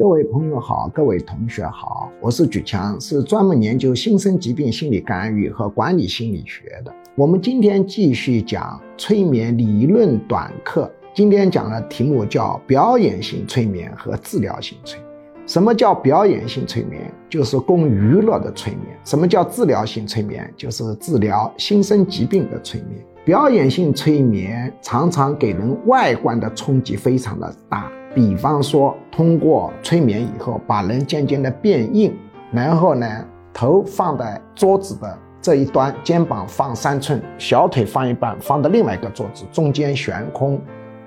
各位朋友好，各位同学好，我是举强，是专门研究新生疾病心理干预和管理心理学的。我们今天继续讲催眠理论短课，今天讲的题目叫表演性催眠和治疗性催眠。什么叫表演性催眠？就是供娱乐的催眠。什么叫治疗性催眠？就是治疗新生疾病的催眠。表演性催眠常常给人外观的冲击非常的大。比方说，通过催眠以后，把人渐渐的变硬，然后呢，头放在桌子的这一端，肩膀放三寸，小腿放一半，放到另外一个桌子中间悬空，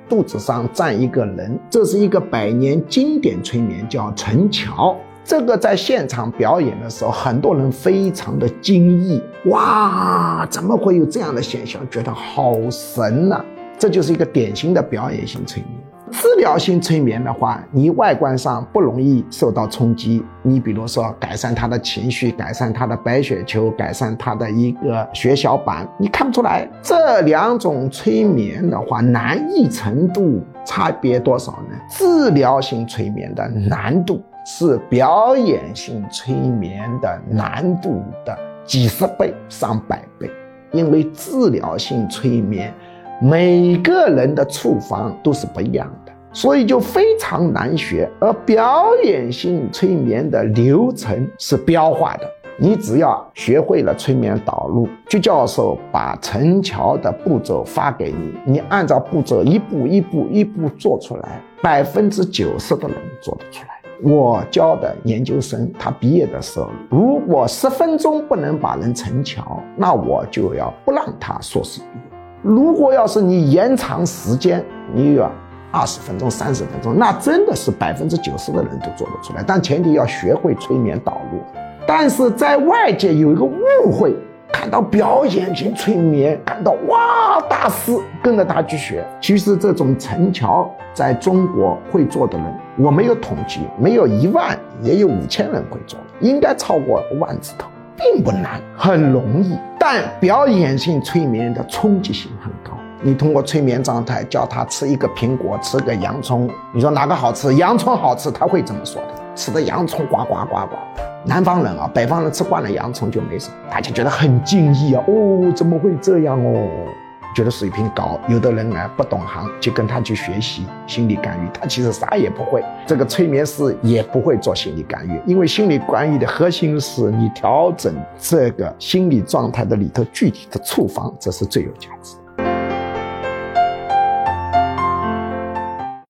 肚子上站一个人，这是一个百年经典催眠，叫陈桥。这个在现场表演的时候，很多人非常的惊异，哇，怎么会有这样的现象？觉得好神呐！这就是一个典型的表演性催眠。治疗性催眠的话，你外观上不容易受到冲击。你比如说，改善他的情绪，改善他的白血球，改善他的一个血小板，你看不出来。这两种催眠的话，难易程度差别多少呢？治疗性催眠的难度是表演性催眠的难度的几十倍、上百倍，因为治疗性催眠每个人的处方都是不一样的。所以就非常难学，而表演性催眠的流程是标化的。你只要学会了催眠导入，就教授把陈桥的步骤发给你，你按照步骤一步一步一步做出来，百分之九十的人做得出来。我教的研究生，他毕业的时候，如果十分钟不能把人成桥，那我就要不让他硕士毕业。如果要是你延长时间，你又要。二十分钟、三十分钟，那真的是百分之九十的人都做得出来。但前提要学会催眠导入。但是在外界有一个误会，看到表演型催眠，看到哇大师，跟着他去学。其实这种陈桥在中国会做的人，我没有统计，没有一万，也有五千人会做，应该超过万字头，并不难，很容易。但表演性催眠的冲击性很高。你通过催眠状态叫他吃一个苹果，吃个洋葱，你说哪个好吃？洋葱好吃，他会这么说的。吃的洋葱呱呱呱呱。南方人啊，北方人吃惯了洋葱就没什么，大家觉得很惊异啊。哦，怎么会这样哦？觉得水平高。有的人呢不懂行，就跟他去学习心理干预，他其实啥也不会。这个催眠师也不会做心理干预，因为心理干预的核心是你调整这个心理状态的里头具体的处方，这是最有价值。